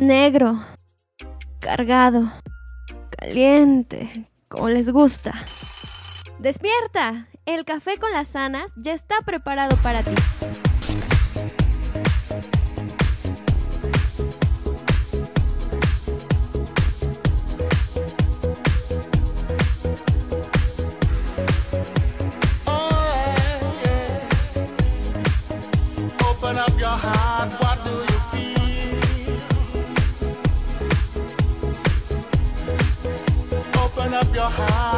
Negro, cargado, caliente, como les gusta. Despierta, el café con las sanas ya está preparado para ti. Your heart,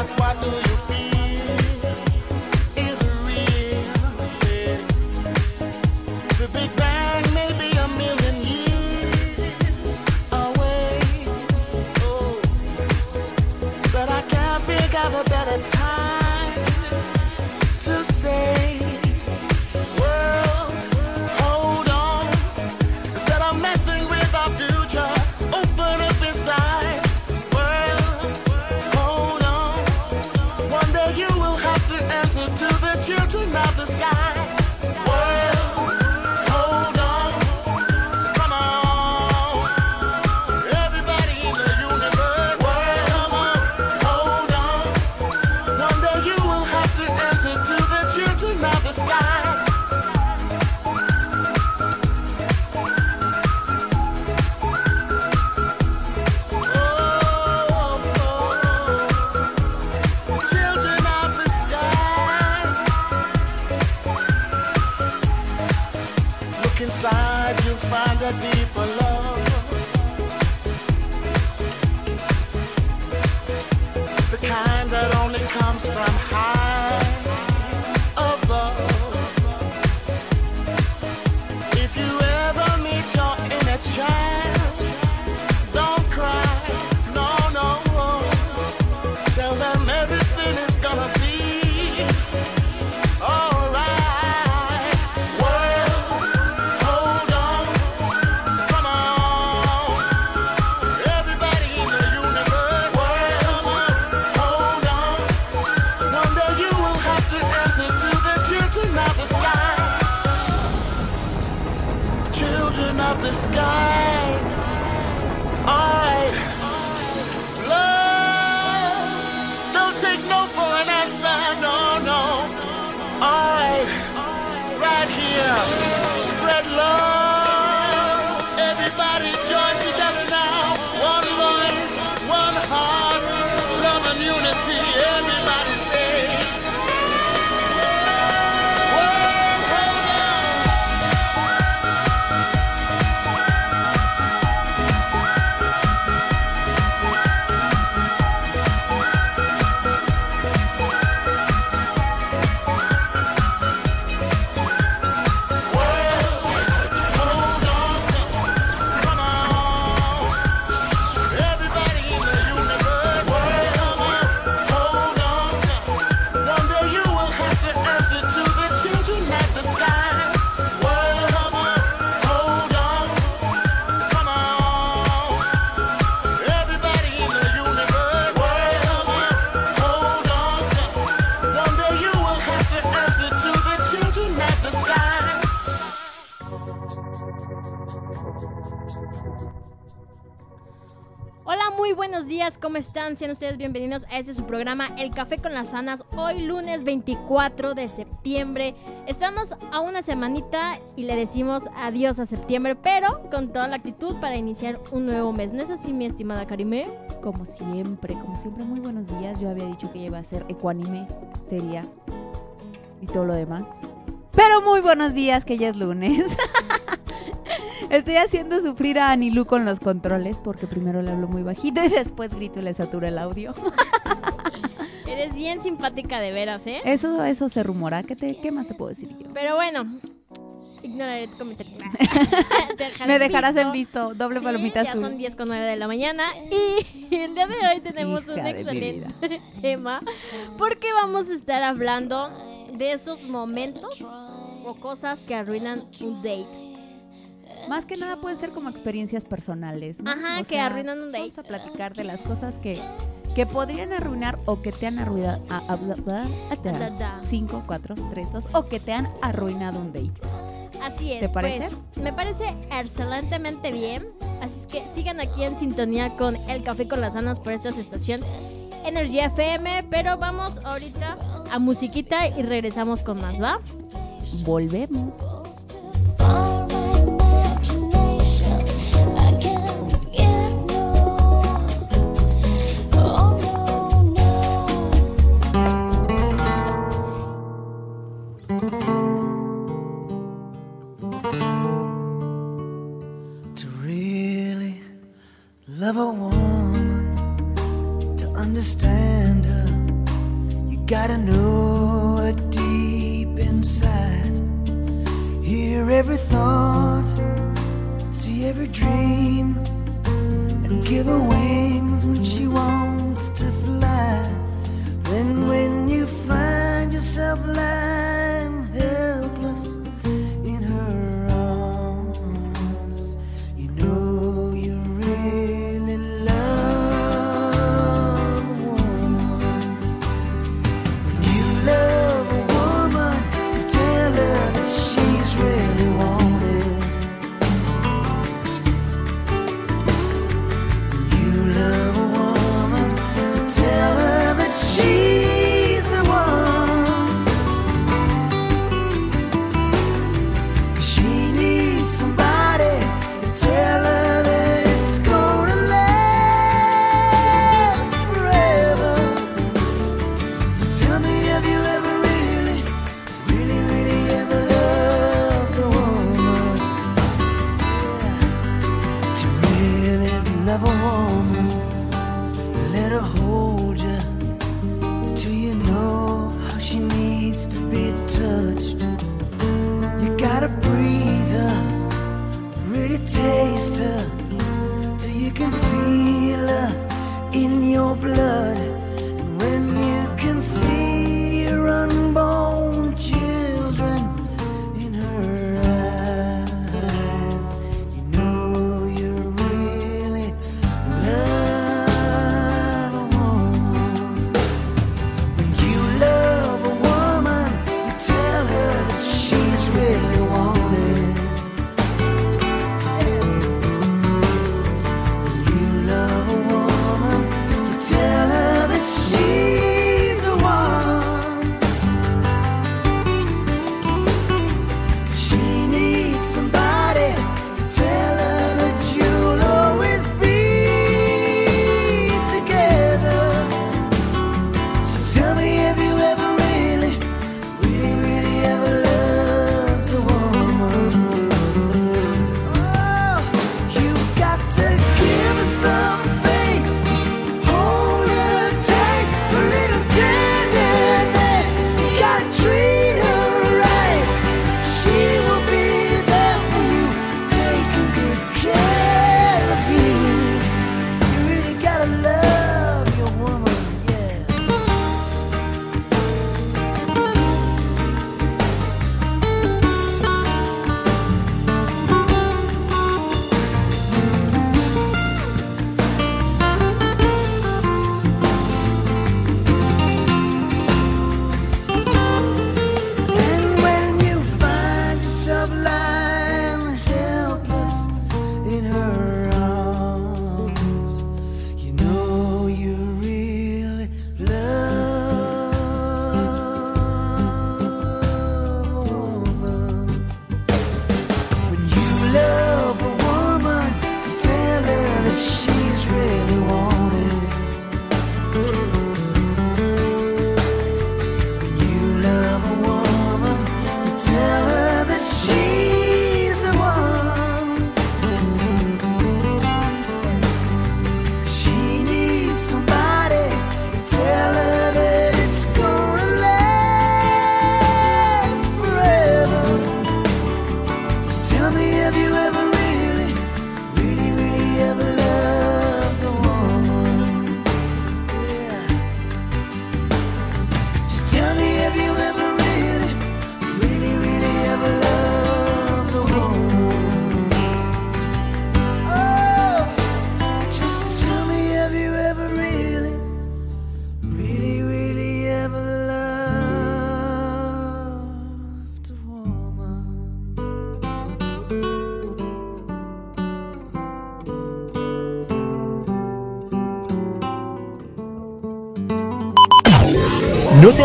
están? Sean ustedes bienvenidos a este su programa El Café con las Sanas. Hoy lunes 24 de septiembre. Estamos a una semanita y le decimos adiós a septiembre, pero con toda la actitud para iniciar un nuevo mes. ¿No es así, mi estimada Karime? Como siempre, como siempre, muy buenos días. Yo había dicho que iba a ser ecuánime, seria y todo lo demás. Pero muy buenos días, que ya es lunes. Estoy haciendo sufrir a Anilú con los controles porque primero le hablo muy bajito y después grito y le saturo el audio. Eres bien simpática de veras, ¿eh? Eso, eso se rumora. ¿Qué, te, ¿Qué más te puedo decir yo? Pero bueno, ignoraré tu comentario. Me dejarás en visto. doble Sí, palomita ya azul. son 10 con 9 de la mañana y el día de hoy tenemos Hija un excelente tema porque vamos a estar hablando de esos momentos o cosas que arruinan un date. Más que nada puede ser como experiencias personales. ¿no? Ajá, O que sea, arruinan un date. Vamos a platicar de las cosas que, que podrían arruinar o que te han arruinado. a- a- a- a- Da, da. 5, 4, 3, 2 o que te han arruinado un date. Así es. ¿Te parece? Pues, me parece excelentemente bien. Así es que sigan aquí en sintonía con El Café con las Anas por esta estación Energy FM. Pero vamos ahorita a musiquita y regresamos con más, ¿va? Volvemos. Let her hold you till you know how she needs to be touched. You gotta breathe her, really taste her, till you can feel her in your blood.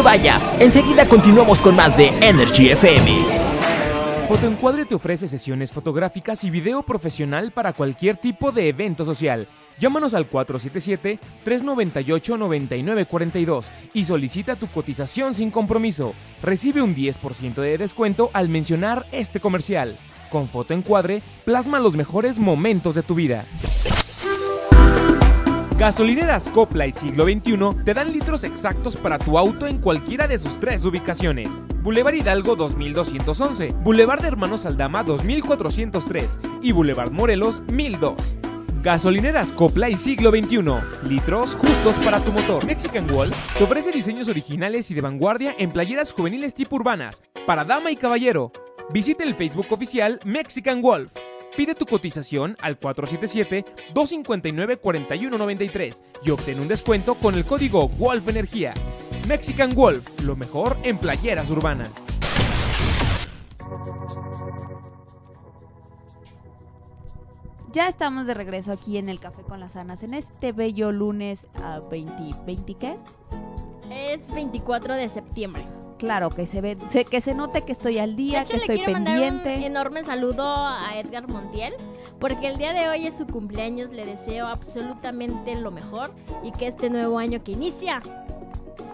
Vayas, enseguida continuamos con más de Energy FM. Fotoencuadre te ofrece sesiones fotográficas y video profesional para cualquier tipo de evento social. Llámanos al 477-398-9942 y solicita tu cotización sin compromiso. Recibe un 10% de descuento al mencionar este comercial. Con Fotoencuadre, plasma los mejores momentos de tu vida. Gasolineras Copla y Siglo XXI te dan litros exactos para tu auto en cualquiera de sus tres ubicaciones. Boulevard Hidalgo 2211, Boulevard de Hermanos Aldama 2403 y Boulevard Morelos 1002. Gasolineras Copla y Siglo XXI. Litros justos para tu motor. Mexican Wall te ofrece diseños originales y de vanguardia en playeras juveniles tipo urbanas, para dama y caballero. Visita el Facebook oficial Mexican Wolf. Pide tu cotización al 477-259-4193 y obtén un descuento con el código Wolf Energía. Mexican Wolf, lo mejor en playeras urbanas. Ya estamos de regreso aquí en el Café con las Anas en este bello lunes a 20, 20 ¿qué es? Es 24 de septiembre. Claro, que se ve, se- que se note que estoy al De día, hecho, que le estoy quiero mandar un pendiente. enorme saludo a Edgar Montiel, porque el día de hoy es su cumpleaños. Le deseo absolutamente lo mejor y que este nuevo año que inicia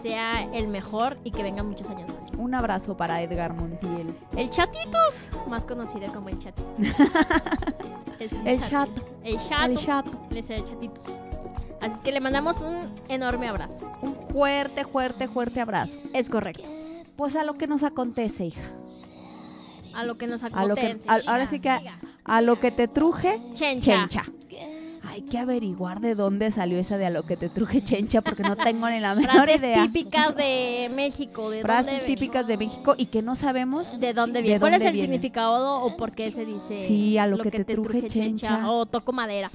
sea el mejor y que vengan muchos años más. Un abrazo para Edgar Montiel. El Chatitus, más conocido como el Chatitus. Es El chato. El chato. El chato. Él es el Chatitus. Así que le mandamos un enorme abrazo. Un fuerte, fuerte, fuerte abrazo. Es correcto. Pues a lo que nos acontece, hija. A lo que nos A lo que, acontece. a- ahora sí que a, lo que te truje, Chencha. chencha. Hay que averiguar de dónde salió esa de a lo que te truje chencha porque no tengo ni la menor Frases idea. típicas de México. ¿de Frases dónde típicas de México y que no sabemos ¿De dónde ¿De viene? ¿Cuál es el viene? significado o por qué se dice? Sí, a lo que te truje chencha. O toco madera.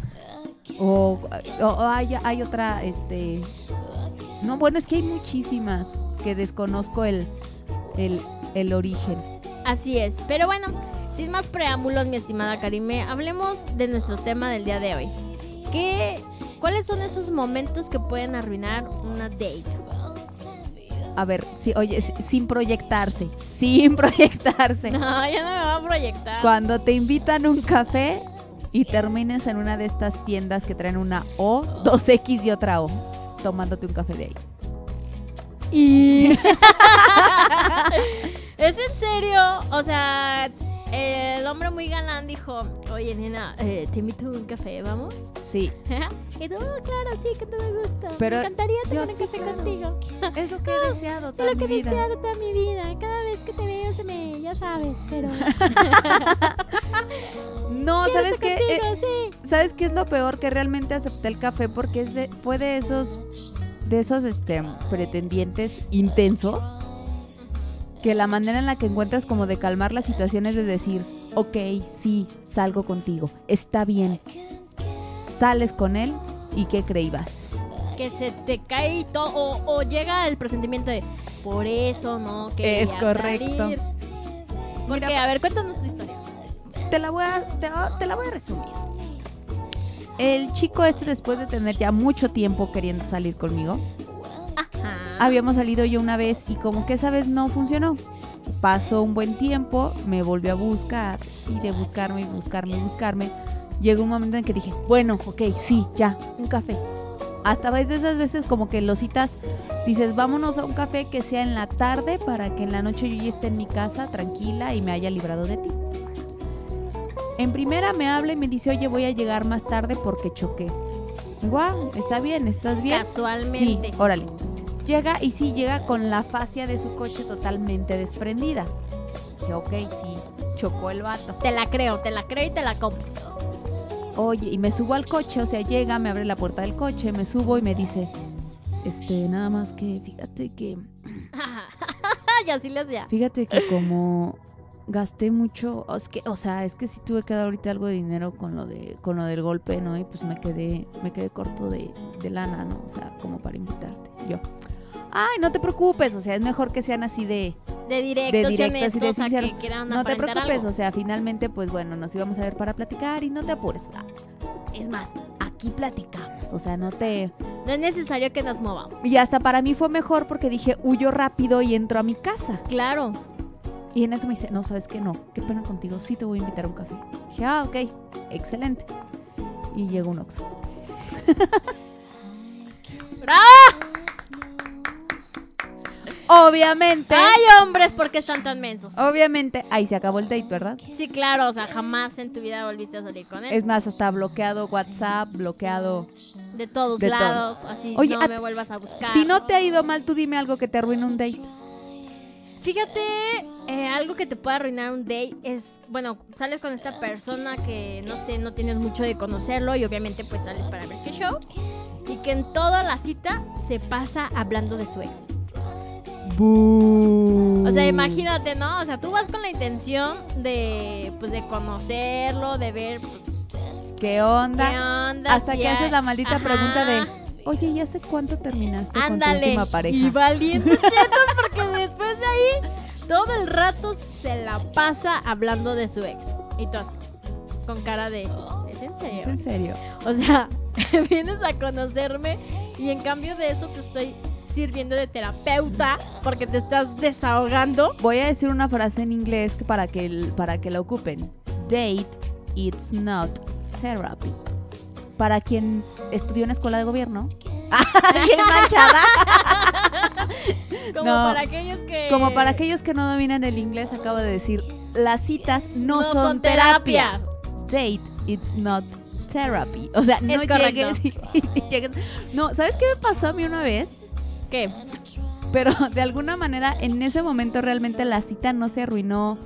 o, o- o hay, hay otra, este... No, bueno, es que hay muchísimas que desconozco el, el, el origen. Así es. Pero bueno, sin más preámbulos, mi estimada Karime, hablemos de nuestro tema del día de hoy. ¿Qué, ¿Cuáles son esos momentos que pueden arruinar una date? A ver, sí, oye, si- sin proyectarse, sin proyectarse. No, ya no me va a proyectar. Cuando te invitan un café y termines en una de estas tiendas que traen una O, dos X y otra O, tomándote un café de ahí. Y... ¿Es en serio? O sea, el hombre muy galán dijo, oye, nena, eh, te invito a un café, ¿vamos? Sí, y tú, "Oh, claro, sí, que te me gusta. Pero me encantaría tomar un sí, café claro. contigo. es lo que he deseado Es toda lo mi que vida. deseo toda mi vida. Cada vez que te veo se me, ya sabes, pero... No, quiero ¿sabes qué? Eh, sí. ¿Sabes qué es lo peor? Que realmente acepté el café porque es de, fue de esos, de esos este, pretendientes intensos que la manera en la que encuentras como de calmar la situación es de decir, ok, sí, salgo contigo, está bien. Sales con él y ¿qué creíbas? Que se te cae todo, o, o llega el presentimiento de, por eso no quería Es correcto. salir". Porque, Mira, a ver, cuéntanos tu historia. Te la voy a, te, te la voy a resumir. El chico este, después de tener ya mucho tiempo queriendo salir conmigo, Ajá. habíamos salido yo una vez y como que esa vez no funcionó. Pasó un buen tiempo, me volvió a buscar y de buscarme y buscarme y buscarme. Llegó un momento en que dije, bueno, ok, sí, ya, un café. Hasta de esas veces como que los citas, dices, vámonos a un café que sea en la tarde para que en la noche yo ya esté en mi casa tranquila y me haya librado de ti. En primera me habla y me dice, oye, voy a llegar más tarde porque choqué. Guau, está bien, estás bien. Sí, Casualmente. órale. Llega y sí llega con la fascia de su coche totalmente desprendida. Dije, ok, sí, chocó el vato. Te la creo, te la creo y te la compro. Oye, y me subo al coche, o sea, llega, me abre la puerta del coche, me subo y me dice, este, nada más que, fíjate que, y así le hacía. fíjate que como gasté mucho, es que, o sea, es que sí tuve que dar ahorita algo de dinero con lo de, con lo del golpe, ¿no? Y pues me quedé, me quedé corto de, de lana, ¿no? O sea, como para invitarte. Yo, ay, no te preocupes, o sea, es mejor que sean así de, De directos, de y de sinceros. que No te preocupes, algo. o sea, finalmente, pues bueno, nos íbamos a ver para platicar y no te apures. Es más, aquí platicamos, o sea, no te, No es necesario que nos movamos. Y hasta para mí fue mejor porque dije, huyo rápido y entro a mi casa. Claro. Y en eso me dice, no, ¿sabes qué? No, qué pena contigo, sí te voy a invitar a un café. Dije, ah, ok, excelente. Y llegó un Oxxo. ¡Ah! Obviamente, ¡Ay, hombres! ¿Por qué están tan mensos? obviamente, ahí se acabó el date, ¿verdad? Sí, claro, o sea, jamás en tu vida volviste a salir con él. Es más, hasta bloqueado WhatsApp, bloqueado... de todos de todo. lados, así, Oye, no me vuelvas a buscar. Si no te ha ido mal, tú dime algo que te arruine un date. Fíjate, eh, algo que te puede arruinar un date es, bueno, sales con esta persona que, no sé, no tienes mucho de conocerlo y obviamente pues sales para ver qué show. Y que en toda la cita se pasa hablando de su ex. O sea, imagínate, ¿no? O sea, tú vas con la intención de, pues, de conocerlo, de ver, pues, ¿Qué onda? qué onda. Hasta si que haces la maldita Ajá. pregunta de, oye, ¿y hace cuánto terminaste con tu Ándale. última pareja? Y valiendo chetos porque todo el rato se la pasa hablando de su ex. Y tú así, con cara de, ¿es en ¿Es serio? en serio? O sea, vienes a conocerme y en cambio de eso te estoy sirviendo de terapeuta porque te estás desahogando. Voy a decir una frase en inglés para que, el- para que la ocupen. Date, it's not therapy. Para quien estudió en escuela de gobierno. Bien manchada. Como No, para aquellos que... Como para aquellos que no dominan el inglés, acabo de decir, las citas no, no, son, son terapia. Date, it's not therapy. O sea, no llegues y, y llegues. No, ¿sabes qué me pasó a mí una vez? ¿Qué? Pero de alguna manera en ese momento realmente la cita no se arruinó,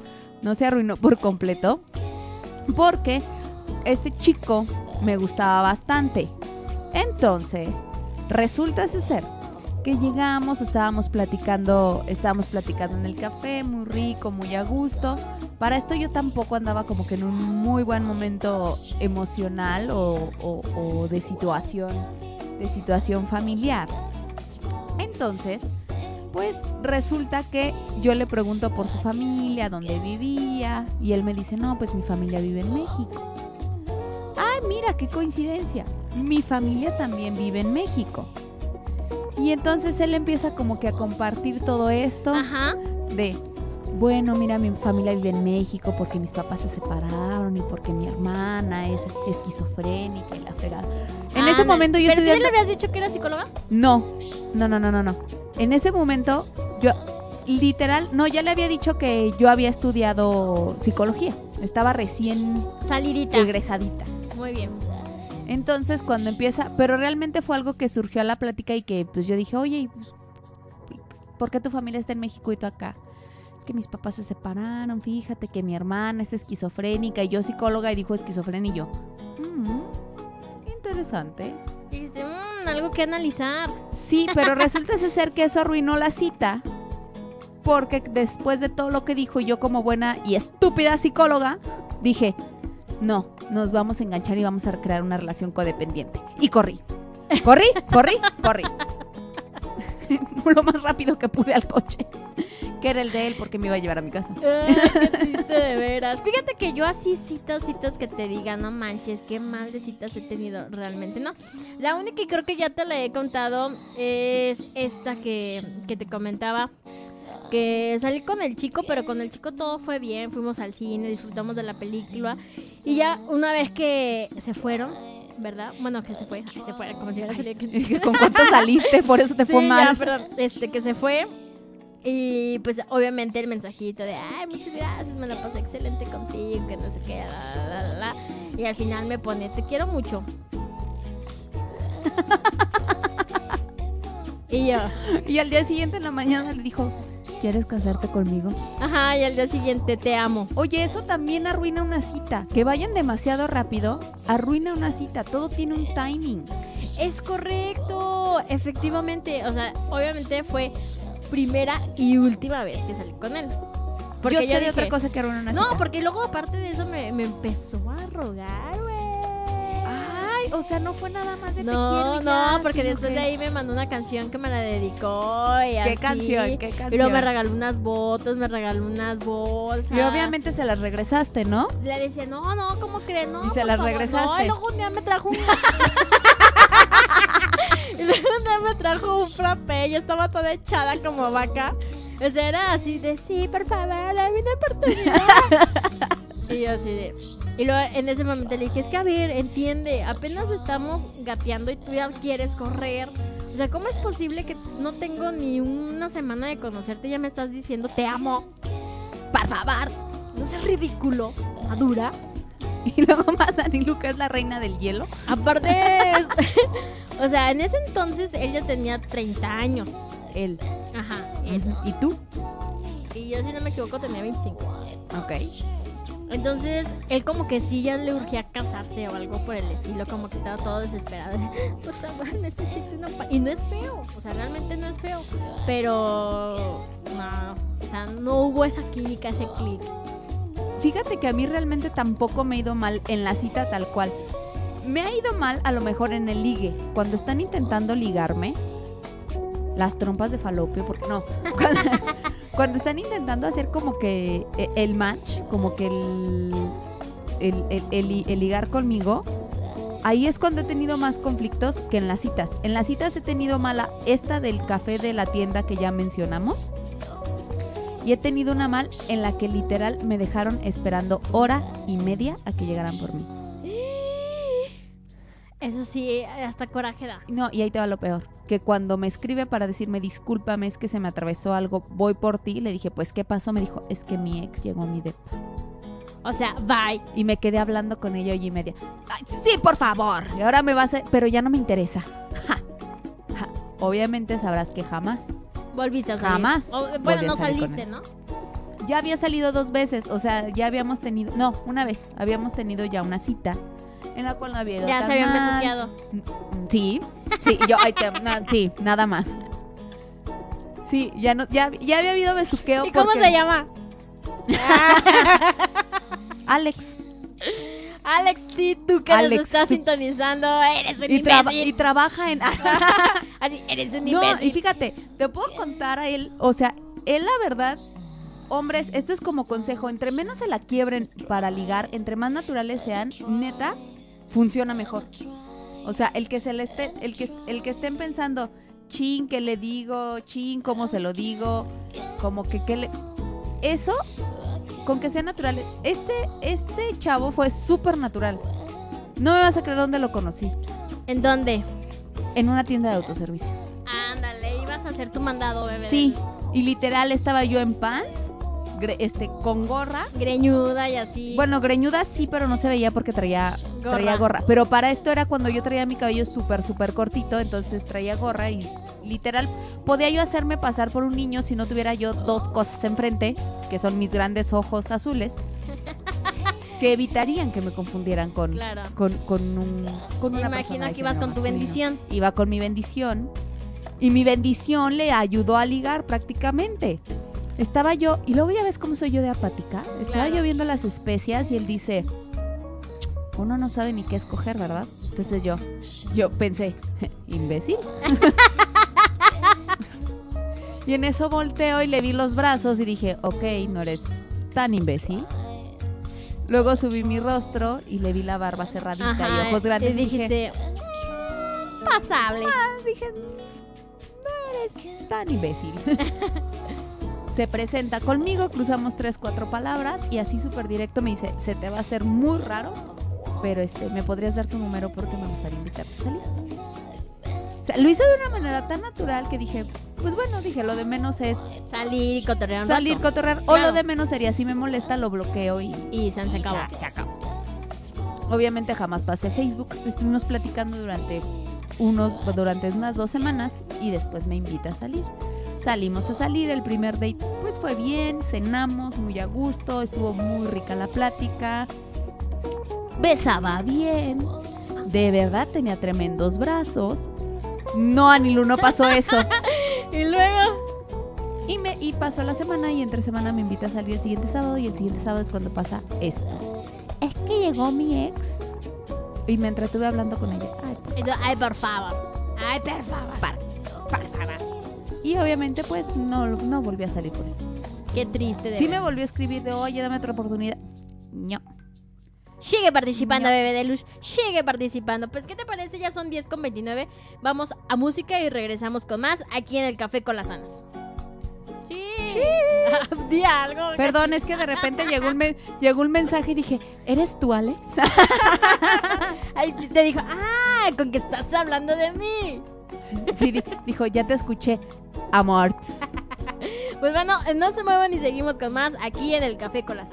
no se arruinó por completo, porque este chico me gustaba bastante. Entonces, resulta ser que llegamos, estábamos platicando, estábamos platicando en el café, muy rico, muy a gusto. Para esto yo tampoco andaba como que en un muy buen momento emocional o, o- o de situación, de situación familiar. Entonces, pues resulta que yo le pregunto por su familia, dónde vivía, y él me dice, no, pues mi familia vive en México. Mira, qué coincidencia. Mi familia también vive en México. Y entonces él empieza como que a compartir todo esto Ajá. de, bueno, mira, mi familia vive en México porque mis papás se separaron y porque mi hermana es esquizofrénica y la fregada. En ese momento yo ¿Pero tú ya le habías dicho que era psicóloga? no, no, no, no, no, no. En ese momento, yo, literal, no, ya le había dicho que yo había estudiado psicología. Estaba recién Salidita. egresadita. Muy bien. Entonces, cuando empieza, pero realmente fue algo que surgió a la plática y que pues yo dije, oye, ¿y, pues, ¿por qué tu familia está en México y tú acá? Es que mis papás se separaron, fíjate que mi hermana es esquizofrénica y yo psicóloga y dijo esquizofrénica y yo, "Mm, interesante. Dijiste, "Mm, algo que analizar. Sí, pero resulta ser que eso arruinó la cita. Porque después de todo lo que dijo, yo como buena y estúpida psicóloga, dije, no, nos vamos a enganchar y vamos a crear una relación codependiente. Y corrí. Corrí, corrí, corrí. lo más rápido que pude al coche. Que era el de él porque me iba a llevar a mi casa. Ay, qué triste de veras. Fíjate que yo así citas, citas que te digan, no manches, qué mal de citas he tenido, realmente no. La única y creo que ya te la he contado es esta que, que te comentaba. Que salí con el chico, pero con el chico todo fue bien. Fuimos al cine, disfrutamos de la película. Y ya una vez que se fueron, ¿verdad? Bueno, que se fue, se fue, como si hubiera salido que- ¿Con cuánto saliste? Por eso te fue mal. ya, perdón. Este, que se fue. Y pues obviamente el mensajito de, ay, muchas gracias, me la pasé excelente contigo, que no sé qué, la, la, la, la". Y al final me pone, te quiero mucho. y yo, Y al día siguiente en la mañana le dijo, ¿quieres casarte conmigo? ajá, y al día siguiente te amo. Oye, eso también arruina una cita. Que vayan demasiado rápido, arruina una cita. Todo tiene un timing. Es correcto, efectivamente. O sea, obviamente fue primera y última vez que salí con él. Porque yo yo sé de otra cosa que arruina una No, cita. porque luego aparte de eso me, me empezó a rogar, güey. O sea, no fue nada más de te No, quiero y no, ya, porque después de ahí me mandó una canción que me la dedicó y ¿Qué así. canción? ¿Qué Y canción? luego me regaló unas botas, me regaló unas bolsas. Y obviamente se las regresaste, ¿no? Le decía, no, no, ¿cómo crees? No, Y se las favor, regresaste. No, y luego un día me trajo un... y luego un día me trajo un frappé y estaba toda echada como vaca. O sea, era así de, sí, por favor, dame una oportunidad. y yo así de... Y luego en ese momento le dije, es que a ver, entiende, apenas estamos gateando y tú ya quieres correr. O sea, ¿cómo es posible que no tengo ni una semana de conocerte y ya me estás diciendo te amo? Por favor, no seas ridículo, madura. Y luego más Anilu, que es la reina del hielo. Aparte, o sea, en ese entonces él ya tenía 30 años. Él. Ajá, él. ¿Y tú? Y yo, si no me equivoco, tenía 25. Ok. Entonces, él como que sí ya le urgía casarse o algo por el estilo, como que estaba todo desesperado. Por favor, necesito una pa-". Y no es feo, o sea, realmente no es feo. Pero, no, o sea, no hubo esa química, ese clic. Fíjate que a mí realmente tampoco me ha ido mal en la cita tal cual. Me ha ido mal a lo mejor en el ligue. Cuando están intentando ligarme, las trompas de falopio, porque no. Cuando, cuando están intentando hacer como que eh, el match, como que el, el, el- ligar conmigo, ahí es cuando he tenido más conflictos que en las citas. En las citas he tenido mala esta del café de la tienda que ya mencionamos. Y he tenido una mal en la que literal me dejaron esperando hora y media a que llegaran por mí. Eso sí, hasta coraje da. No, y ahí te va lo peor. Que cuando me escribe para decirme discúlpame, es que se me atravesó algo, voy por ti, le dije, pues, ¿qué pasó? Me dijo, es que mi ex llegó a mi depa. O sea, bye. Y me quedé hablando con ella y media. "Ay, sí, por favor. Y ahora me vas a... Pero ya no me interesa. Ja. Ja. Obviamente sabrás que jamás. Volviste a salir. Jamás O- bueno, no saliste. ¿no? Ya había salido dos veces, o sea, ya habíamos tenido... No, una vez. Habíamos tenido ya una cita en la cual no había ido Ya tan se habían besuqueado. Sí, sí, yo, ay, te- na- sí, nada más. Sí, ya no, ya, ya había habido besuqueo. ¿Y cómo porque- se llama? Alex. Alex, sí, tú que Alex, nos estás tú- sintonizando, eres un Y, traba- imbécil. y trabaja en. Así, eres un no, imbécil. y fíjate, te puedo contar a él, o sea, él la verdad, hombres, esto es como consejo, entre menos se la quiebren para ligar, entre más naturales sean, neta, funciona mejor. O sea, el que se le esté, el que, el que estén pensando, chin, ¿qué le digo? Chin, ¿cómo se lo digo? Como que, ¿qué le...? Eso, con que sean naturales. Este, este chavo fue súper natural. No me vas a creer dónde lo conocí. ¿En dónde? En una tienda de autoservicio. Ándale, ibas a hacer tu mandado, bebé. Sí, y literal estaba yo en pants, este, con gorra. Greñuda y así. Bueno, greñuda sí, pero no se veía porque traía Gorra. traía gorra. Pero para esto era cuando yo traía mi cabello súper, súper cortito, entonces traía gorra y literal podía yo hacerme pasar por un niño si no tuviera yo dos cosas enfrente, que son mis grandes ojos azules, que evitarían que me confundieran con, Claro. con, con un con Me una imagino que ibas con tu masculino. bendición. Iba con mi bendición. Y mi bendición le ayudó a ligar prácticamente. Estaba yo, y luego ya ves cómo soy yo de apática. Estaba Claro. yo viendo las especias y él dice, uno no sabe ni qué escoger, ¿verdad? Entonces yo, yo pensé, imbécil. y en eso volteo y le vi los brazos y dije, ok, no eres tan imbécil. Luego subí mi rostro y le vi la barba cerradita Ajá, y ojos grandes y dije, dijiste, "Mm, pasable. dije, no eres tan imbécil. Se presenta conmigo, cruzamos tres, cuatro palabras y así súper directo me dice, se te va a hacer muy raro, pero este, me podrías dar tu número porque me gustaría invitarte a salir. O sea, lo hice de una manera tan natural que dije, pues bueno, dije, lo de menos es Salir y cotorrear un salir, rato. cotorrear, o lo de menos sería, si me molesta, lo bloqueo y, Y se, se acabó. se acabó. Obviamente jamás pasé Facebook. Estuvimos platicando durante unos, durante unas dos semanas y después me invita a salir. Salimos a salir, el primer date pues fue bien, cenamos muy a gusto, estuvo muy rica la plática, besaba bien, de verdad tenía tremendos brazos. No, Anilu, no pasó eso. Y luego, Y, me, y pasó la semana y entre semana me invita a salir el siguiente sábado y el siguiente sábado es cuando pasa esto. Es que llegó mi ex y me entretuve hablando con ella. Ay, por- tú, ay, por favor. Ay, por favor. Y obviamente pues no, no volví a salir con él. Qué triste. De sí me volvió a escribir de, oye, dame otra oportunidad. No. Sigue participando, bebé de luz. Sigue participando. Pues, ¿qué te parece? Ya son 10 con 29. Vamos a música y regresamos con más aquí en el Café con las Anas. Sí. sí. Di algo. Perdón, es que de repente llegó un, llegó un mensaje y dije, ¿eres tú, Alex? Ay, te dijo, ah, con que estás hablando de mí. Sí, dijo, ya te escuché amor. Pues bueno, no se muevan y seguimos con más aquí en el Café con las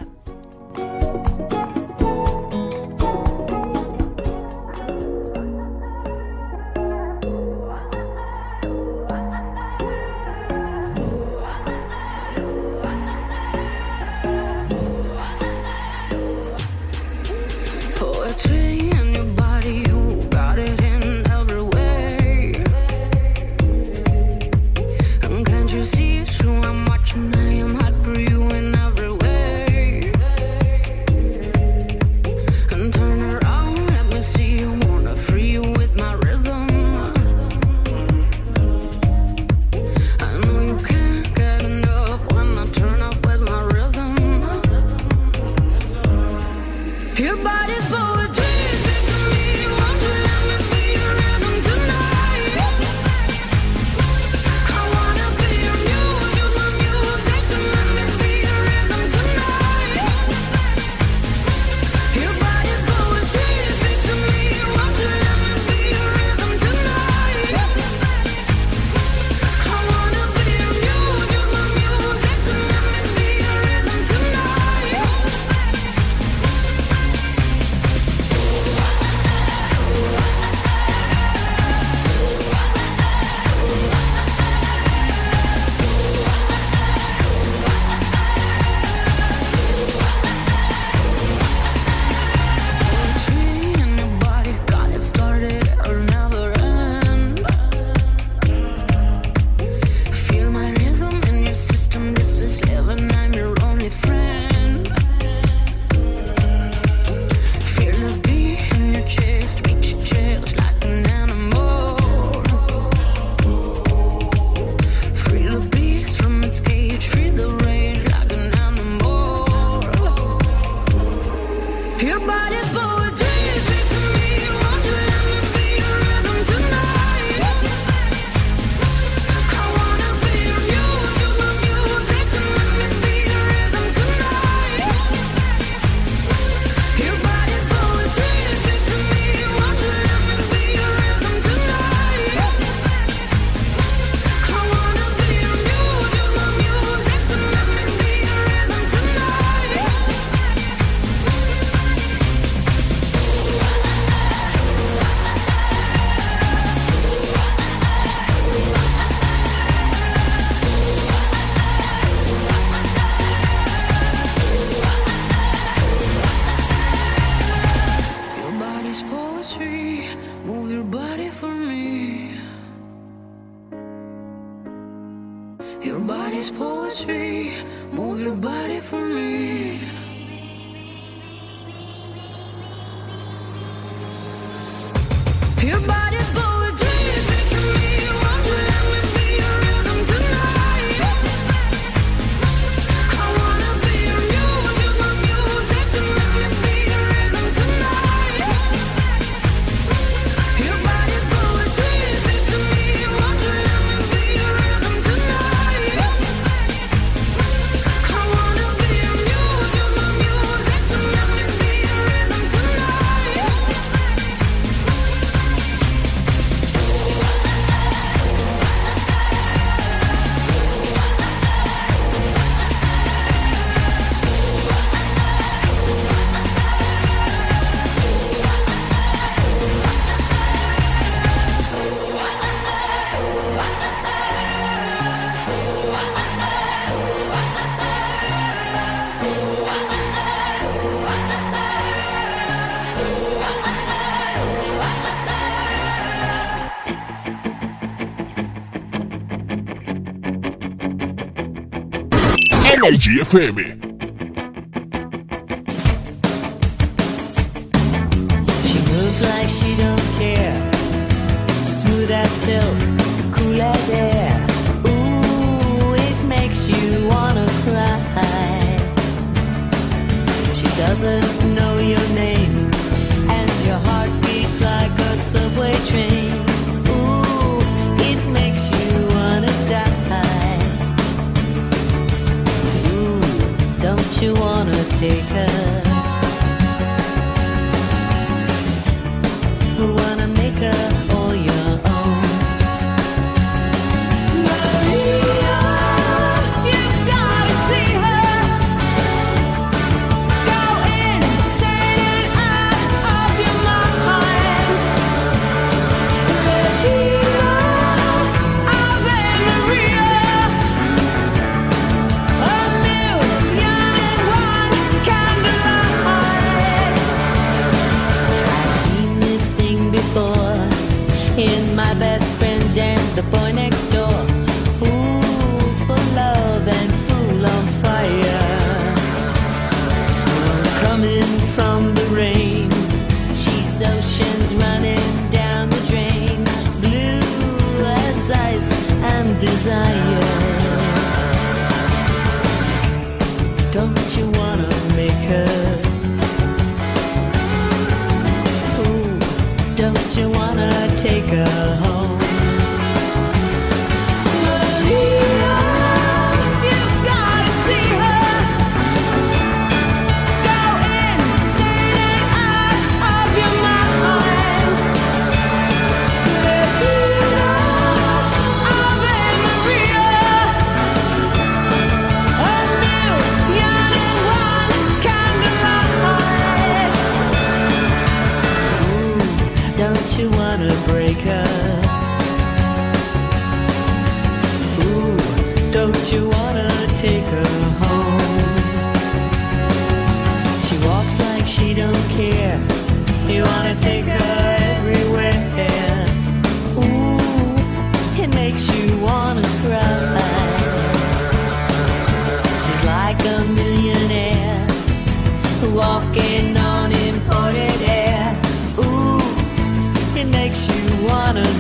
Energy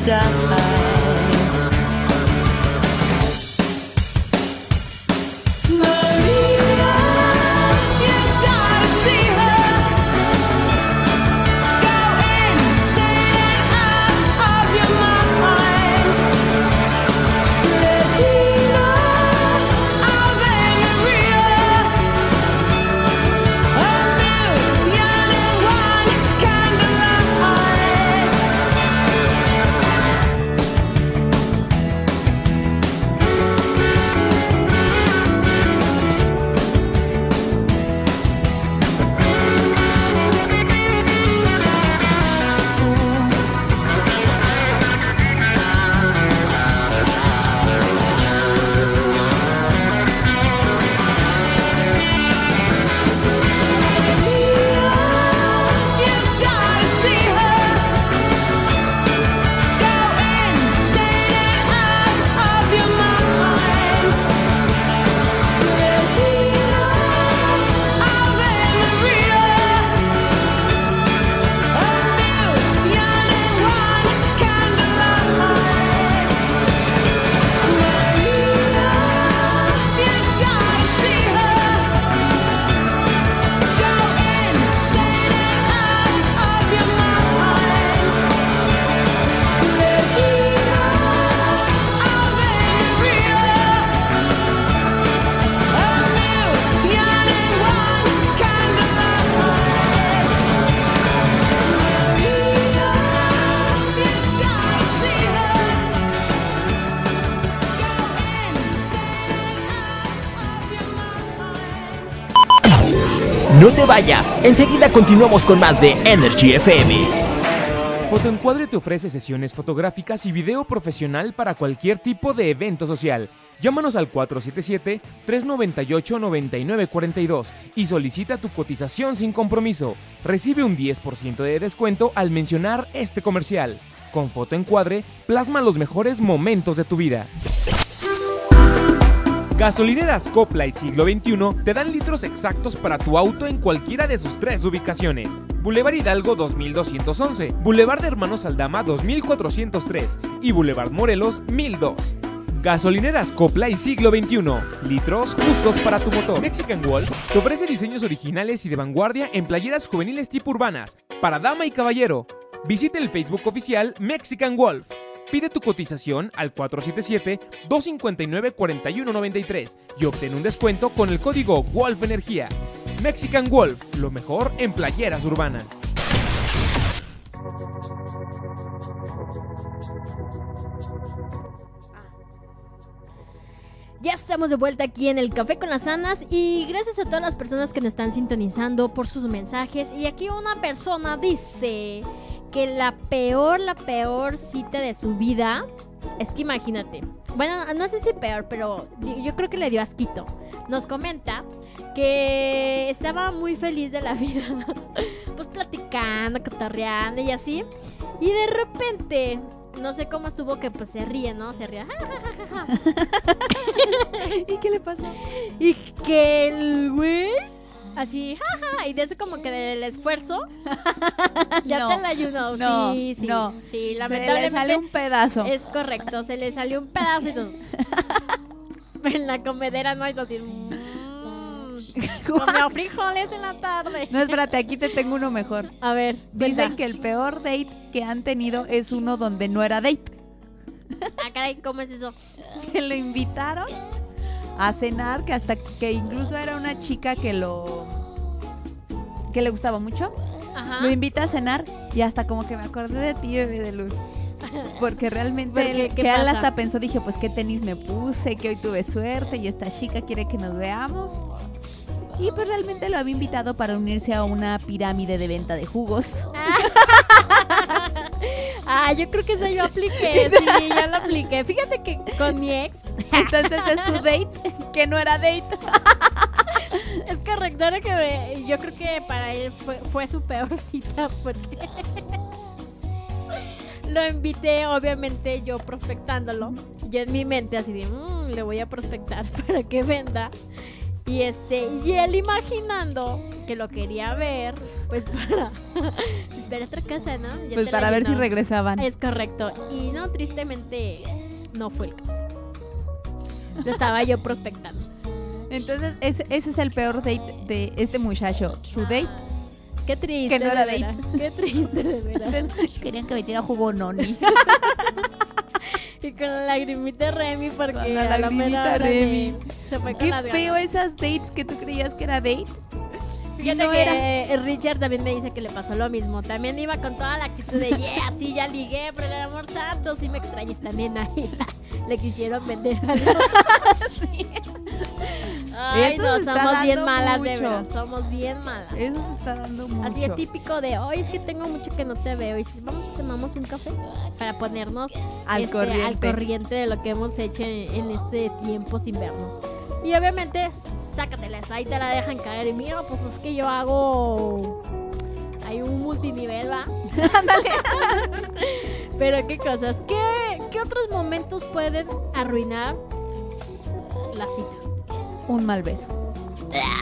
die. No te vayas, enseguida continuamos con más de Energy FM. Fotoencuadre te ofrece sesiones fotográficas y video profesional para cualquier tipo de evento social. Llámanos al 477-398-9942 y solicita tu cotización sin compromiso. Recibe un 10% de descuento al mencionar este comercial. Con Fotoencuadre, plasma los mejores momentos de tu vida. Gasolineras Copla y Siglo XXI te dan litros exactos para tu auto en cualquiera de sus tres ubicaciones. Boulevard Hidalgo 2211, Boulevard de Hermanos Aldama 2403 y Boulevard Morelos 1002. Gasolineras Copla y Siglo XXI. Litros justos para tu motor. Mexican Wolf te ofrece diseños originales y de vanguardia en playeras juveniles tipo urbanas, para dama y caballero. Visita el Facebook oficial Mexican Wolf. Pide tu cotización al 477-259-4193 y obtén un descuento con el código Wolf Energía. Mexican Wolf, lo mejor en playeras urbanas. Ya estamos de vuelta aquí en el Café con las Anas y gracias a todas las personas que nos están sintonizando por sus mensajes. Y aquí una persona dice que la peor, la peor cita de su vida es que imagínate. Bueno, no sé si peor, pero yo creo que le dio asquito. Nos comenta que estaba muy feliz de la vida, pues platicando, cotorreando y así. Y de repente, no sé cómo estuvo que pues se ríe, ¿no? Se ríe. ¿Y qué le pasa? Y que el güey Así, jaja, y de eso como que del esfuerzo, ya No, te la ayuno. no, sí, sí, no. sí, Se le lamentablemente. sale un pedazo. Es correcto, se le salió un todo. en la comedera no hay dos. Comió frijoles en la tarde. No, espérate, aquí te tengo uno mejor. A ver, Dicen que el peor date que han tenido es uno donde no era date. Ah, caray, ¿cómo es eso? Que lo invitaron a cenar, que hasta que incluso era una chica que lo que le gustaba mucho. Ajá. Lo invita a cenar y hasta como que me acordé de ti, bebé de luz. Porque realmente Porque, él- ¿qué que él pasa? hasta pensó, dije, pues qué tenis me puse, que hoy tuve suerte y esta chica quiere que nos veamos. Y pues realmente lo había invitado para unirse a una pirámide de venta de jugos. Ah, yo creo que eso yo apliqué, sí, ya lo apliqué. Fíjate que con mi ex, Entonces es su date, que no era date. es correcto, ahora que me- yo creo que para él fue, fue su peor cita porque lo invité, obviamente yo prospectándolo. Yo en mi mente así de, "Mm, le voy a prospectar para que venda. Y este, y él imaginando que lo quería ver, pues para esperar otra casa, ¿no? Ya Pues para ver si regresaban. Es correcto. Y no, tristemente, no fue el caso. Lo estaba yo prospectando. Entonces ese, ese es el peor date de este muchacho. Su date. Qué triste. Que no era de date. veras. Qué triste, de veras. Querían que metiera jugo noni. Y con la lagrimita Remy, porque Con la lagrimita Remy. se fue con Qué las feo esas dates que tú creías que era date. Fíjate no que era. Richard también me dice que le pasó lo mismo. También iba con toda la actitud de, yeah, sí, ya ligué, pero el amor santo, sí me extraña esta nena. Y le quisieron vender algo. Ay, Eso no, se está somos bien dando malas, de mucho. verdad. Somos bien malas. Eso se está dando mucho. Así de típico de, hoy es que tengo mucho que no te veo. Y si vamos, tomamos un café para ponernos Al este, al corriente. de lo que hemos hecho en, en este tiempo sin vernos. Y obviamente, sácatelas, ahí te la dejan caer. Y mira, pues es que yo hago. Hay un multinivel, ¿va? Pero qué cosas. ¿Qué, ¿Qué otros momentos pueden arruinar la cita? Un mal beso.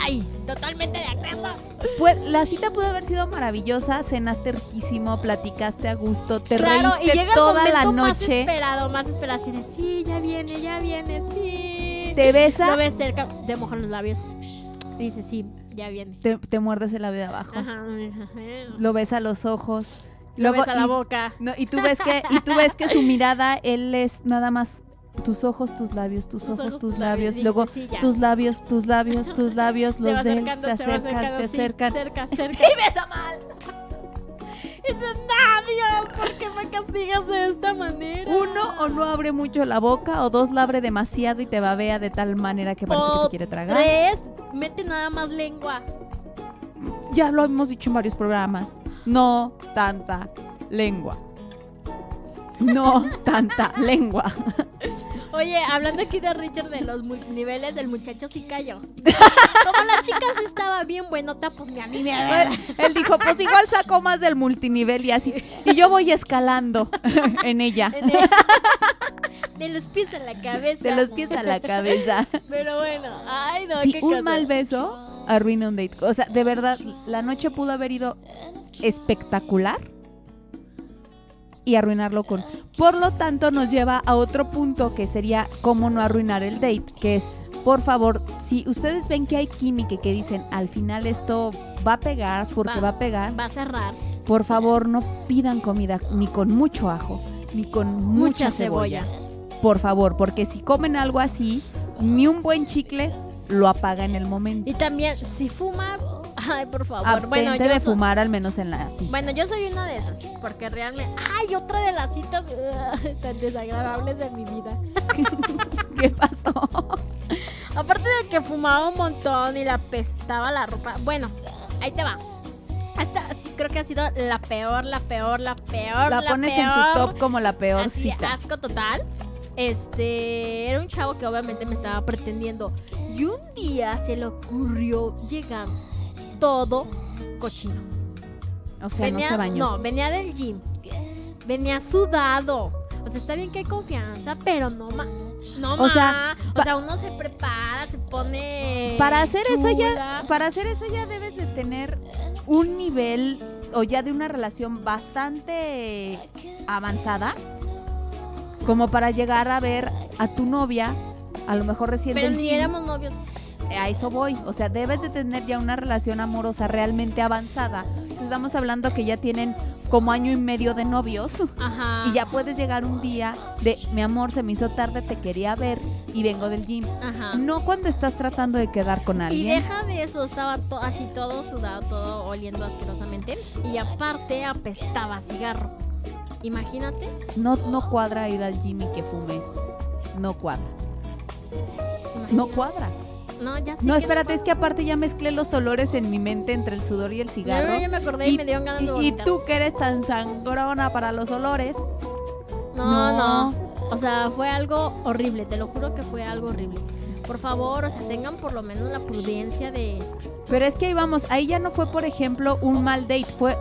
¡Ay! Totalmente de acuerdo. Pues, la cita pudo haber sido maravillosa, cenaste riquísimo, platicaste a gusto, te claro, y reíste llega toda el la momento más noche, esperado, más esperado, así de, sí, ya viene, ya viene, sí. te besa, Lo ves cerca, te mojan los labios. Dice, sí, ya viene. te, te muerdes el labio de abajo, Ajá. lo ves a los ojos, Lo ves a la y- boca. no, y tú ves que y tú ves que su mirada él es nada más tus ojos, tus labios, tus, ojos, tus labios, luego sí, tus labios, tus labios, tus labios, los de él se acercan, se sí, acercan. cerca, cerca. ¡Y besa mal! Y dices, no, Dios, ¿por qué me castigas de esta manera? Uno o no abre mucho la boca o dos la abre demasiado y te babea de tal manera que parece que te quiere tragar. Tres, mete nada más lengua. Ya lo hemos dicho en varios programas. No tanta lengua. No tanta lengua. Oye, hablando aquí de Richard de los niveles del muchacho sí cayó. Como la chica sí estaba bien buenota, pues mi amiga. Él dijo, pues igual sacó más del multinivel y así. Y yo voy escalando en ella. En el- De los pies a la cabeza. De los pies a la cabeza. Pero bueno, ay no, Si qué un cosa. mal beso arruina un date. O sea, de verdad, la noche pudo haber ido espectacular y arruinarlo con. Por lo tanto, nos lleva a otro punto que sería cómo no arruinar el date, que es, por favor, si ustedes ven que hay química y que dicen al final esto va a pegar porque va, a pegar, Va a cerrar. por favor no pidan comida ni con mucho ajo, ni con mucha, Mucha cebolla. cebolla. Por favor, porque si comen algo así, ni un buen chicle lo apaga en el momento. Y también, si fumas, ay, por favor. Abstente bueno, yo de fumar al menos en la cita. Bueno, yo soy una de esas, porque realmente... ¡Ay, otra de las citas ugh, tan desagradables de mi vida! ¿Qué pasó? Aparte de que fumaba un montón y le apestaba la ropa. Bueno, ahí te va. Esta sí creo que ha sido la peor, la peor, la peor, La la, pones en peor. tu top como la peor Así, cita. asco total. Este, era un chavo que obviamente me estaba pretendiendo. Y un día se le ocurrió llegar todo cochino. O sea, venía, no se bañó. no, venía del gym. Venía sudado. O sea, está bien que hay confianza, pero no más. No, O sea, o sea, uno se prepara, se pone Para hacer eso ya, para hacer eso ya debes de tener un nivel o ya de una relación bastante avanzada como para llegar a ver a tu novia, a lo mejor recién Pero ni gym. éramos novios. A eso voy. O sea, debes de tener ya una relación amorosa realmente avanzada. Estamos hablando que ya tienen como año y medio de novios. Ajá. Y ya puedes llegar un día de, mi amor, se me hizo tarde, te quería ver y vengo del gym. Ajá. No cuando estás tratando de quedar con Y alguien. deja de eso, estaba to- así todo sudado, todo oliendo asquerosamente. Y aparte apestaba cigarro. Imagínate. No, no cuadra ir al gym y que fumes. No cuadra. No cuadra. No, ya sé No, espérate, es que aparte ya mezclé los olores en mi mente entre el sudor y el cigarro. Ya, ya me acordé y, me dieron ganas de y- tú que eres tan sangrona para los olores. No, No. no, O sea, fue algo horrible, te lo juro que fue algo horrible. Por favor, o sea, tengan por lo menos la prudencia de... Pero es que ahí vamos, ahí ya no fue, por ejemplo, un mal date, fue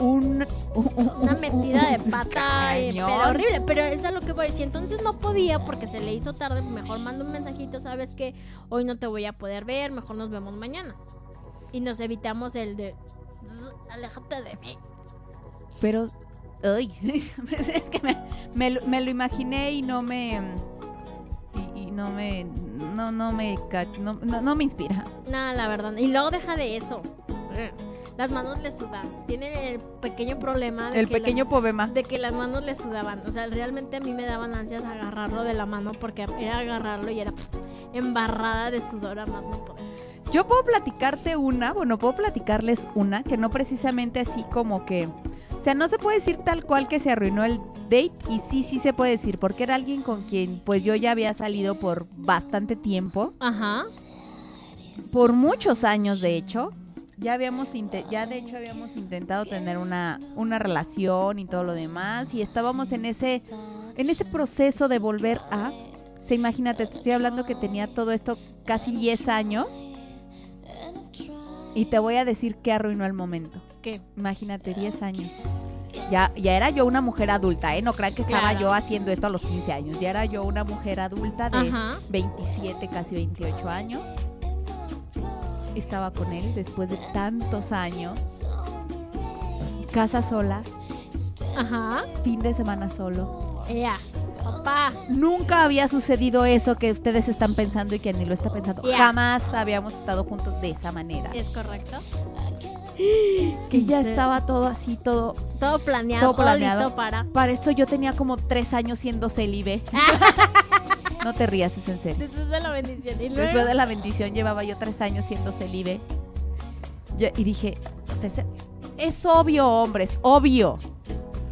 un... Una metida de pata, eh, pero horrible. Pero es lo que voy a decir. Entonces no podía porque se le hizo tarde. Mejor mando un mensajito, sabes que hoy no te voy a poder ver, mejor nos vemos mañana. Y nos evitamos el de... "Zzz, Aléjate de mí. Pero... Ay, es que me, me lo- me lo imaginé y no me... Y, y no me... No, no me... No, no, no me inspira. Nada, la verdad. Y luego deja de eso. Las manos le sudan. Tiene el pequeño problema de El que pequeño la- poema. de que las manos le sudaban. O sea, realmente a mí me daban ansias agarrarlo de la mano porque era agarrarlo y era pff, embarrada de sudor a más no poder. Yo puedo platicarte una, bueno, puedo platicarles una que no precisamente así como que, o sea, no se puede decir tal cual que se arruinó el date y sí, sí se puede decir, porque era alguien con quien pues yo ya había salido por bastante tiempo, Ajá. por muchos años de hecho. Ya habíamos ya de hecho habíamos intentado tener una, una relación y todo lo demás y estábamos en ese en ese proceso de volver a o sea, imagínate, te estoy hablando que tenía todo esto casi 10 años y te voy a decir que arruinó el momento. ¿Qué? Imagínate, 10 años. Ya, ya era yo una mujer adulta, ¿eh? No crean que estaba Claro. yo haciendo esto a los 15 años. Ya era yo una mujer adulta de Ajá. 27, casi 28 años. Estaba con él después de tantos años. Casa sola, Ajá. fin de semana solo. Ea. Papá. Nunca había sucedido eso que ustedes están pensando y que ni lo está pensando. Jamás habíamos estado juntos de esa manera. Es correcto. Que ya estaba todo así, todo, Todo planeado, todo planeado. para. Para esto yo tenía como tres años siendo célibe. no te rías, es en serio. Después de la bendición. Y luego. Después de la bendición llevaba yo tres años siendo célibe. Ya- Y dije, o sea, es, obvio, hombres, obvio.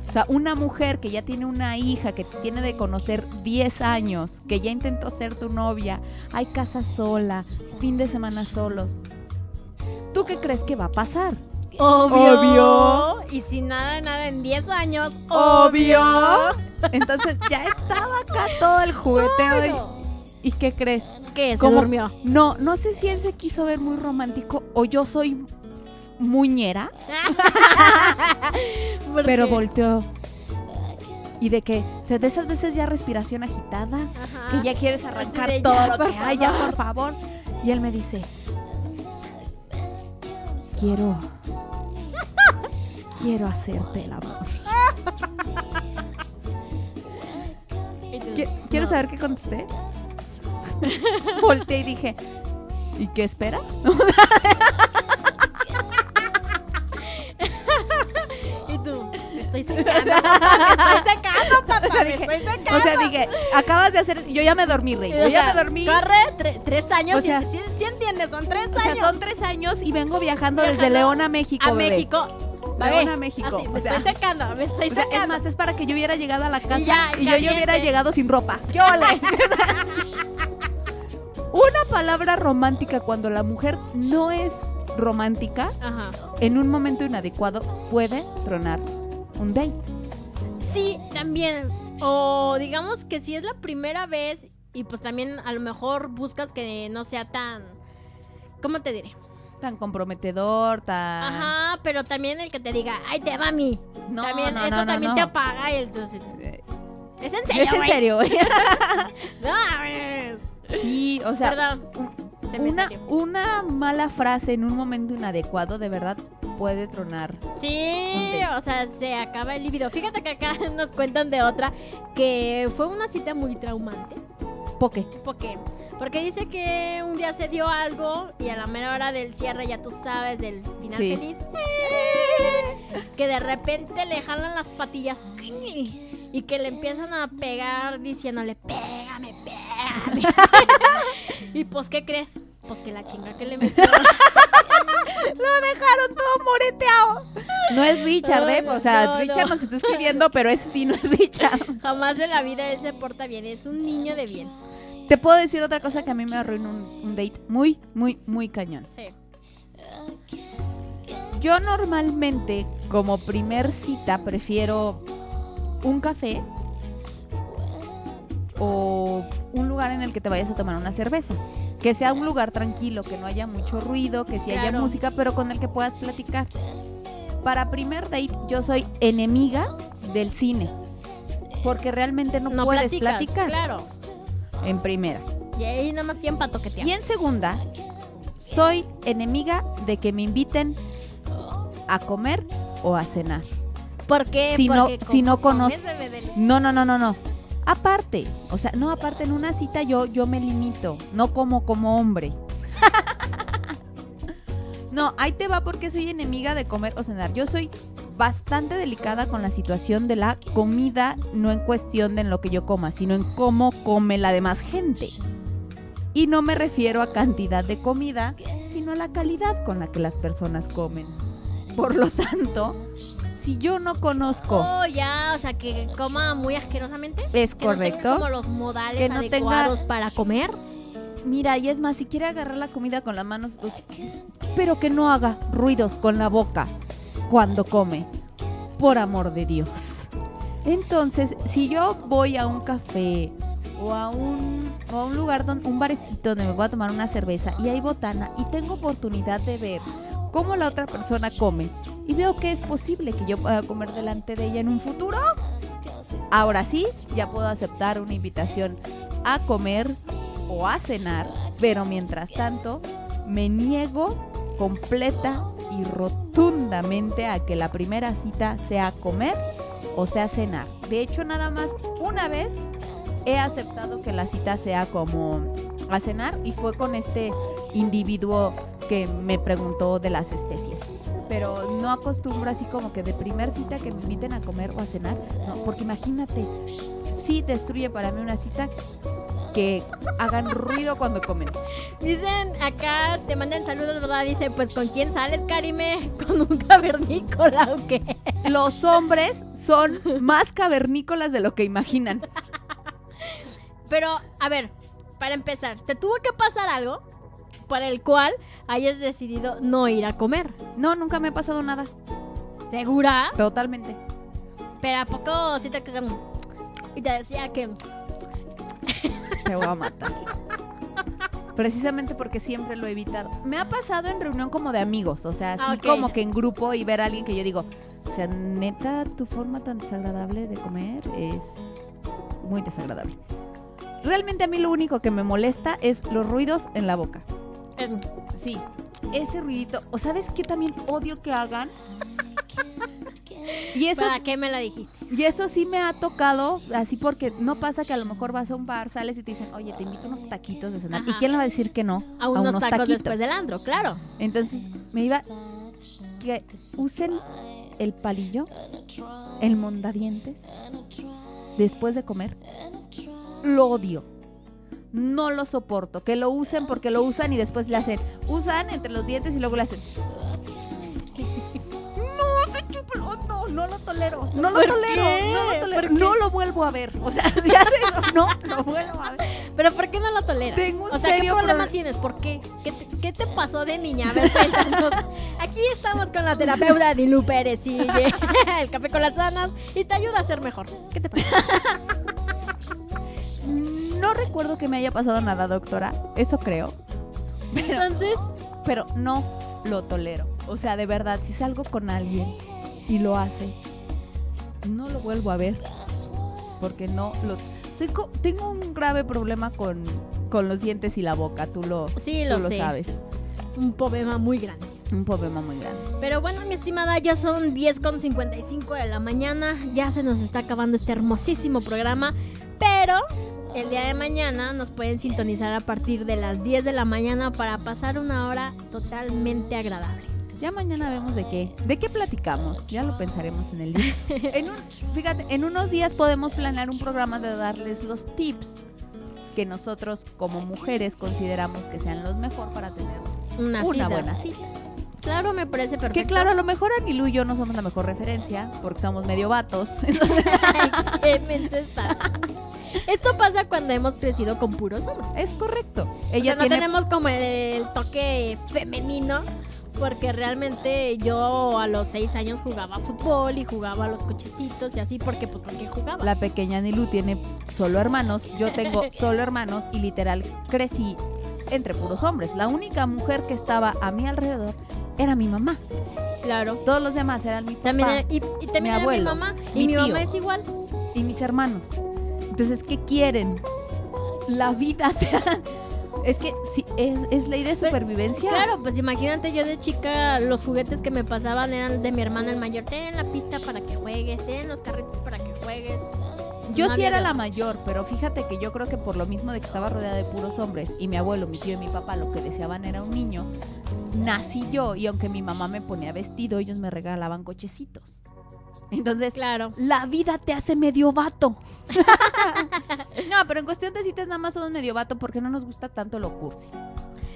O sea, una mujer que ya tiene una hija, que tiene de conocer 10 años, que ya intentó ser tu novia, hay casa sola, fin de semana solos. ¿Tú qué crees que va a pasar? Obvio. Obvio. Y sin nada, nada en 10 años. Obvio. Entonces ya estaba acá todo el jugueteo. y- Claro. ¿Y qué crees? ¿Qué? Se ¿Cómo? durmió. No, no sé si él se quiso ver muy romántico o yo soy muñera, ¿Por pero volteó. Y de que, o sea, de esas veces ya respiración agitada, Ajá. que ya quieres arrancar todo "Ya, lo que hay, ya favor". por favor. Y él me dice, quiero, quiero hacerte el amor. Y tú, ¿Qui- ¿Quieres saber qué contesté? Volteé y dije, ¿y qué esperas? Y tú, me estoy secando. papá, Me estoy secando, papá. Me estoy secando. O sea, dije, acabas de hacer, yo ya me dormí, Rey, yo O ya sea, me dormí. Corre, tre- tres años. O sea, sí, sí entiendes, son tres O sea, años. son tres años y vengo viajando desde Viajando León a México, a bebé. México. León a México. así, o me sea, estoy secando, me estoy o sea, es más, es para que yo hubiera llegado a la casa y, ya, yo ya hubiera llegado sin ropa. ¡Qué ole! Una palabra romántica cuando la mujer no es romántica, Ajá. en un momento inadecuado puede tronar un date. Sí, también. O digamos que si es la primera vez y pues también a lo mejor buscas que no sea tan... ¿Cómo te diré? Tan comprometedor, tan... Ajá, pero también el que te diga, ay, te va a mí. No, también, no, eso no, no, también te apaga y entonces... Eh, Es en serio, Es en serio. No. Sí, o sea, Perdón. Se me una, salió. una mala frase en un momento inadecuado de verdad puede tronar. Sí, o sea, se acaba el líbido. Fíjate que acá nos cuentan de otra que fue una cita muy traumante. ¿Por qué? Porque dice que un día se dio algo y a la mera hora del cierre, ya tú sabes, del final Sí. feliz, que de repente le jalan las patillas y que le empiezan a pegar diciéndole, pégame, pégame. y pues, ¿qué crees? Pues que la chinga que le metió. Lo dejaron todo moreteado. No es Richard, ¿eh? O sea, No, Richard no. nos está escribiendo, pero ese sí no es Richard. Jamás en la vida él se porta bien, es un niño de bien. Te puedo decir otra cosa que a mí me arruinó un, un date muy, muy, muy cañón. Sí. Yo normalmente, como primer cita, prefiero un café o un lugar en el que te vayas a tomar una cerveza. Que sea un lugar tranquilo, que no haya mucho ruido, que sí haya música, pero con el que puedas platicar. Para primer date, yo soy enemiga del cine. Porque realmente no, No puedes platicar. claro. En primera. Y ahí nada más toquetear. Y en segunda, soy enemiga de que me inviten a comer o a cenar. ¿Por qué? Si no- Porque si no comes, bebé del- No, no, no, no, no. Aparte, o sea, no aparte en una cita yo yo me limito, no como como hombre. no, ahí te va porque soy enemiga de comer o cenar. Yo soy bastante delicada con la situación de la comida, no en cuestión de en lo que yo coma, sino en cómo come la demás gente. Y no me refiero a cantidad de comida, sino a la calidad con la que las personas comen. Por lo tanto, si yo no conozco Oh, ya, o sea, que coma muy asquerosamente. Es Que no tenga correcto. como los modales Que no tenga- adecuados para comer. Mira, y es más, si quiere agarrar la comida con las manos, pues, pero que no haga ruidos con la boca cuando come, por amor de Dios. Entonces, si yo voy a un café o a un, lugar, donde, un barecito donde me voy a tomar una cerveza y hay botana y tengo oportunidad de ver cómo la otra persona come y veo que es posible que yo pueda comer delante de ella en un futuro, ahora sí, ya puedo aceptar una invitación a comer o a cenar, pero mientras tanto me niego completa y rotundamente a que la primera cita sea comer o sea cenar. De hecho, nada más una vez he aceptado que la cita sea como a cenar y fue con este individuo que me preguntó de las especies. Pero no acostumbro así como que de primer cita que me inviten a comer o a cenar, porque imagínate, sí destruye para mí una cita que hagan ruido cuando comen. Dicen acá, te mandan saludos, ¿verdad? Dice, pues ¿con quién sales, Karime? ¿Con un cavernícola o qué? Los hombres son más cavernícolas de lo que imaginan. Pero, a ver, para empezar, ¿te tuvo que pasar algo para el cual hayas decidido no ir a comer? No, nunca me ha pasado nada. ¿Segura? Totalmente. Pero ¿a poco sí te cagan? Y te decía que... Te voy a matar. Precisamente porque siempre lo he evitado. Me ha pasado en reunión como de amigos, o sea, así Ah, como que en grupo y ver a alguien que yo digo, o sea, neta, tu forma tan desagradable de comer es muy desagradable. Realmente a mí lo único que me molesta es los ruidos en la boca. Sí, ese ruidito. ¿O sabes qué también odio que hagan? Y eso, ¿Para qué me lo dijiste? Y eso sí me ha tocado, así porque no pasa que a lo mejor vas a un bar, sales y te dicen, oye, te invito unos taquitos de cenar. ¿Y quién le va a decir que no? A unos, tacos taquitos? después del andro, claro. Entonces me iba que usen el palillo, el mondadientes, después de comer. Lo odio. No lo soporto. Que lo usen porque lo usan y después le hacen. Usan entre los dientes y luego le hacen. Oh, No, no lo tolero. No lo ¿Por tolero. qué? No lo tolero. No lo vuelvo a ver. O sea, si hace eso, no lo vuelvo a ver. Pero ¿por qué no lo toleras? Tengo un o sea, ¿qué problema tienes? ¿Por qué? ¿Qué te, qué te pasó de niña? A ver, cuéntanos. Aquí estamos con la terapeuta Dilu Pérez y el café con las sanas y te ayuda a ser mejor. ¿Qué te pasa? No recuerdo que me haya pasado nada, doctora. Eso creo. Pero, Entonces, pero no lo tolero. O sea, de verdad, si salgo con alguien y lo hace, no lo vuelvo a ver. porque no lo soy co- tengo un grave problema con, con los dientes y la boca, tú lo Sí, tú lo sé. sabes. Un problema muy grande. Un problema muy grande. Pero bueno, mi estimada, ya son 10.55 de la mañana. Ya se nos está acabando este hermosísimo programa. Pero el día de mañana nos pueden sintonizar a partir de las 10 de la mañana para pasar una hora totalmente agradable. Ya mañana vemos de qué, de qué platicamos. Ya lo pensaremos en el día. en un, fíjate, en unos días podemos planear un programa de darles los tips que nosotros como mujeres consideramos que sean los mejor para tener Una, una cita. buena cita. Claro, me parece perfecto. Que claro, a lo mejor Anilu y yo no somos la mejor referencia porque somos medio vatos. Ay, qué está. Esto pasa cuando hemos crecido con puros hombres. es correcto. O Ella sea, no tiene tenemos como el toque femenino. Porque realmente yo a los seis años jugaba fútbol y jugaba a los cochecitos y así porque pues porque jugaba. La pequeña Nilu tiene solo hermanos, yo tengo solo hermanos y literal crecí entre puros hombres. La única mujer que estaba a mi alrededor era mi mamá. Claro. Todos los demás eran mi papá También era- y, y también mi era abuelo, mi mamá. mi y mi tío. mamá es igual. y mis hermanos. Entonces, ¿qué quieren? La vida te Es que sí, es, es ley de supervivencia. Claro, pues imagínate yo de chica, los juguetes que me pasaban eran de mi hermana el mayor. Ten la pista para que juegues, ten los carritos para que juegues. Yo No sí era la mayor, pero fíjate que yo creo que por lo mismo de que estaba rodeada de puros hombres y mi abuelo, mi tío y mi papá lo que deseaban era un niño, nací yo y aunque mi mamá me ponía vestido, ellos me regalaban cochecitos. Entonces, Claro. la vida te hace medio vato. no, pero en cuestión de citas nada más somos medio vato porque no nos gusta tanto lo cursi.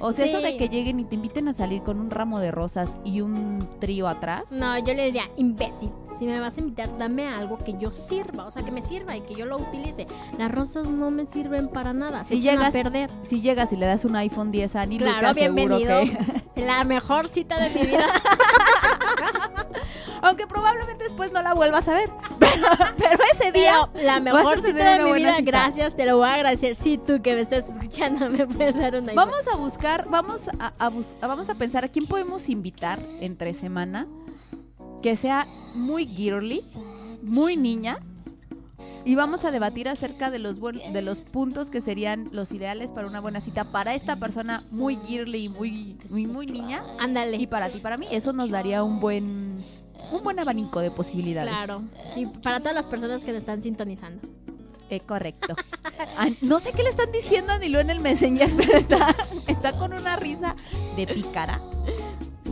O sea, eso de que lleguen y te inviten a salir con un ramo de rosas y un trío atrás. No, yo le diría, imbécil, si me vas a invitar, dame algo que yo sirva, o sea, que me sirva y que yo lo utilice. Las rosas no me sirven para nada, Si llegas- a perder. Si llegas y le das un iPhone 10 a Annie, Claro, bienvenido. que... La mejor cita de mi vida. Aunque probablemente después no la vuelvas a ver. Pero, pero ese día... Pero la mejor cita de mi vida, cita. gracias, te lo voy a agradecer. Sí, tú que me estás escuchando, me puedes dar una idea. Vamos a buscar, vamos a, a bus- vamos a pensar a quién podemos invitar entre semana que sea muy girly, muy niña. Y vamos a debatir acerca de los de los puntos que serían los ideales para una buena cita para esta persona muy girly y muy, muy, muy niña. Ándale. Y para ti, para mí, eso nos daría un buen, un buen abanico de posibilidades. Claro, sí, para todas las personas que me están sintonizando. Eh, correcto. Ah, no sé qué le están diciendo a Nilo en el Messenger, pero está, está con una risa de pícara.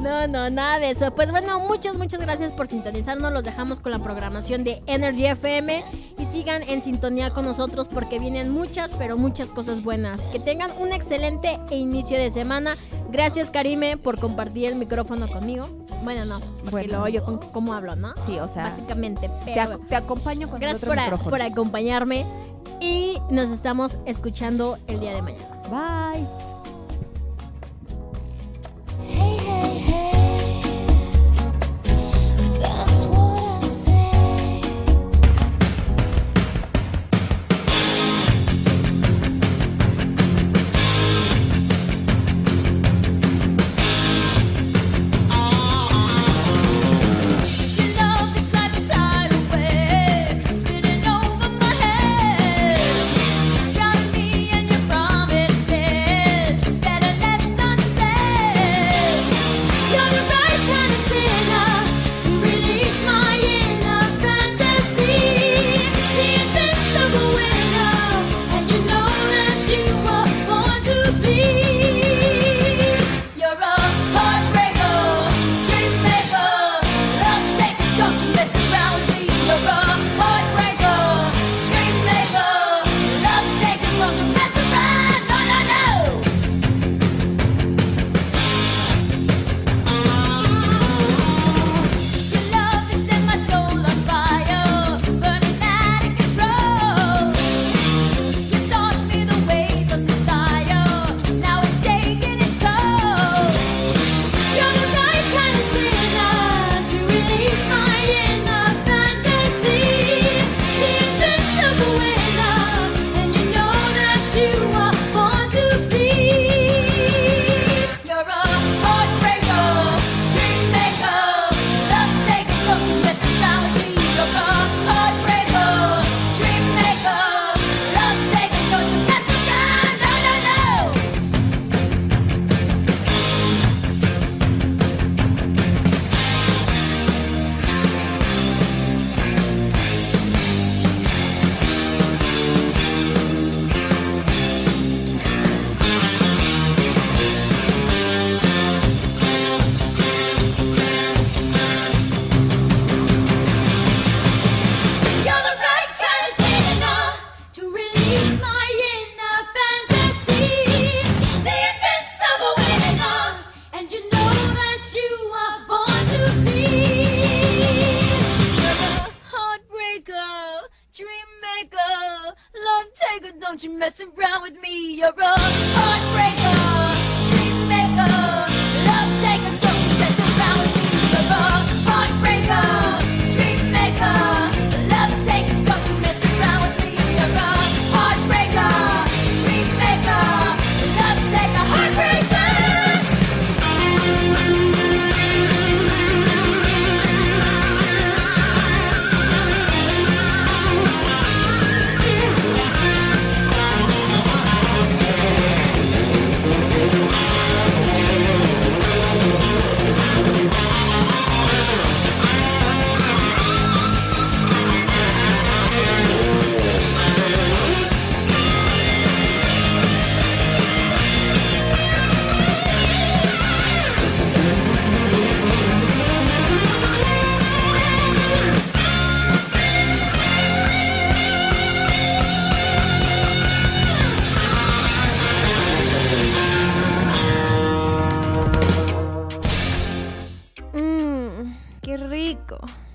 No, no, nada de eso. Pues bueno, muchas, muchas gracias por sintonizarnos. Los dejamos con la programación de Energy FM y sigan en sintonía con nosotros porque vienen muchas, pero muchas cosas buenas. Que tengan un excelente inicio de semana. Gracias, Karime, por compartir el micrófono conmigo. Bueno, no, porque Bueno. luego yo con cómo hablo, ¿no? Sí, o sea, Básicamente, te, pero ac- te acompaño con el gracias otro por, micrófono. por acompañarme y nos estamos escuchando el día de mañana. Bye.